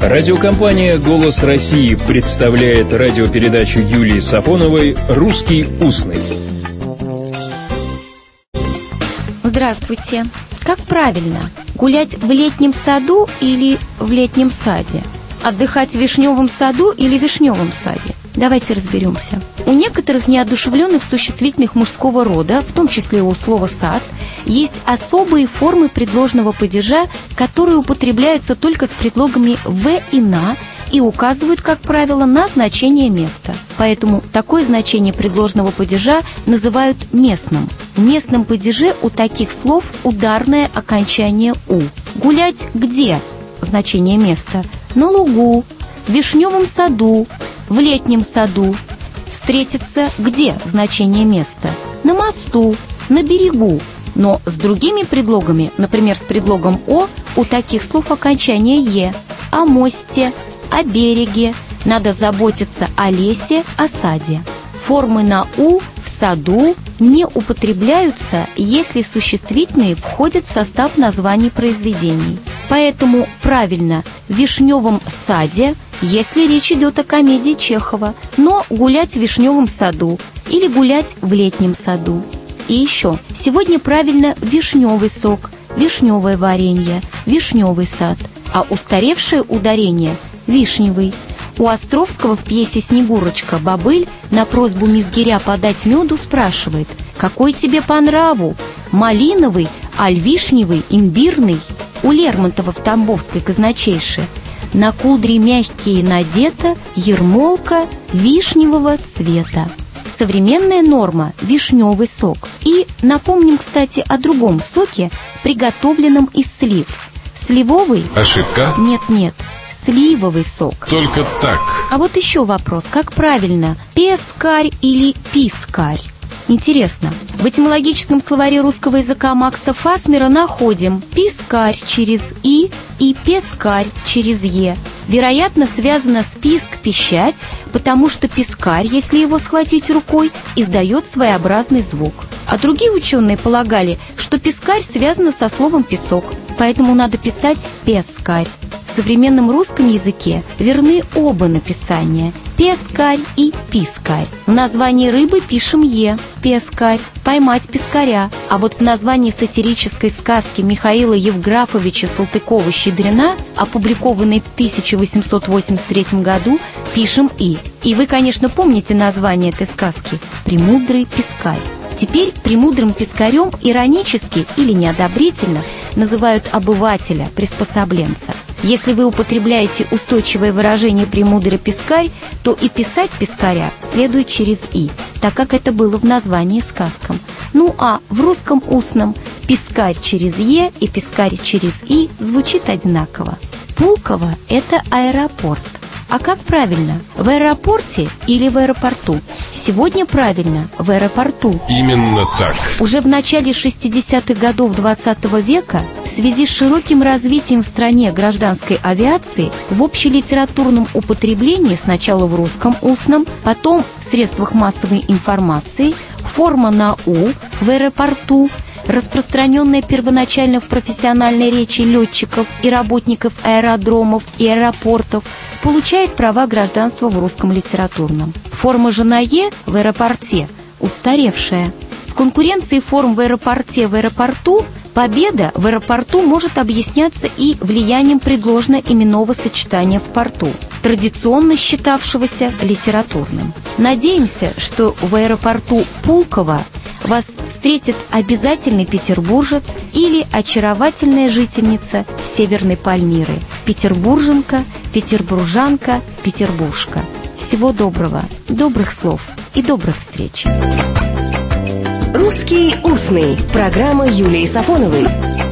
Радиокомпания «Голос России» представляет радиопередачу Юлии Сафоновой «Русский устный». Здравствуйте. Как правильно? Гулять в летнем саду или в летнем саде? Отдыхать в вишневом саду или вишневом саде? Давайте разберемся. У некоторых неодушевленных существительных мужского рода, в том числе у слова «сад», есть особые формы предложного падежа, которые употребляются только с предлогами «в» и «на», и указывают, как правило, на значение места. Поэтому такое значение предложного падежа называют местным. В местном падеже у таких слов ударное окончание «у». Гулять где? Значение места. На лугу, в вишневом саду, в летнем саду. Встретиться где? Значение места. На мосту, на берегу, но с другими предлогами, например, с предлогом «о», у таких слов окончание «е», о мосте, о береге, надо заботиться о лесе, о саде. Формы на «у» в саду не употребляются, если существительные входят в состав названий произведений. Поэтому правильно в вишневом саде, если речь идет о комедии Чехова, но гулять в вишневом саду или гулять в летнем саду. И еще, сегодня правильно вишневый сок, вишневое варенье, вишневый сад, а устаревшее ударение – вишневый. У Островского в пьесе «Снегурочка» Бабыль на просьбу Мизгиря подать меду спрашивает «Какой тебе по нраву? Малиновый, аль вишневый, имбирный?» У Лермонтова в Тамбовской казначейше на кудри мягкие надета ермолка вишневого цвета современная норма – вишневый сок. И напомним, кстати, о другом соке, приготовленном из слив. Сливовый... Ошибка? Нет-нет, сливовый сок. Только так. А вот еще вопрос, как правильно, пескарь или пискарь? Интересно, в этимологическом словаре русского языка Макса Фасмера находим пискарь через «и» и пескарь через «е». Вероятно, связано с писк «пищать», потому что пескарь, если его схватить рукой, издает своеобразный звук. А другие ученые полагали, что пескарь связано со словом «песок», поэтому надо писать «пескарь». Современном русском языке верны оба написания – пескарь и пискарь. В названии рыбы пишем «е» – пескарь, поймать пескаря. А вот в названии сатирической сказки Михаила Евграфовича Салтыкова-Щедрина, опубликованной в 1883 году, пишем «и». И вы, конечно, помните название этой сказки «Премудрый пескарь». Теперь премудрым пескарем иронически или неодобрительно называют обывателя, приспособленца. Если вы употребляете устойчивое выражение «премудрый пескарь», то и писать пескаря следует через «и», так как это было в названии сказкам. Ну а в русском устном «пескарь» через «е» и «пескарь» через «и» звучит одинаково. Пулково – это аэропорт. А как правильно? В аэропорте или в аэропорту? Сегодня правильно, в аэропорту. Именно так. Уже в начале 60-х годов 20 века в связи с широким развитием в стране гражданской авиации в общелитературном употреблении сначала в русском устном, потом в средствах массовой информации форма на «у» в аэропорту – распространенная первоначально в профессиональной речи летчиков и работников аэродромов и аэропортов, получает права гражданства в русском литературном. Форма же на «е» в аэропорте устаревшая. В конкуренции форм в аэропорте в аэропорту победа в аэропорту может объясняться и влиянием предложно-именного сочетания в порту, традиционно считавшегося литературным. Надеемся, что в аэропорту Пулково вас встретит обязательный петербуржец или очаровательная жительница Северной Пальмиры, петербурженка, петербуржанка, петербуржка. Всего доброго, добрых слов и добрых встреч. «Русский устный» – программа Юлии Сафоновой.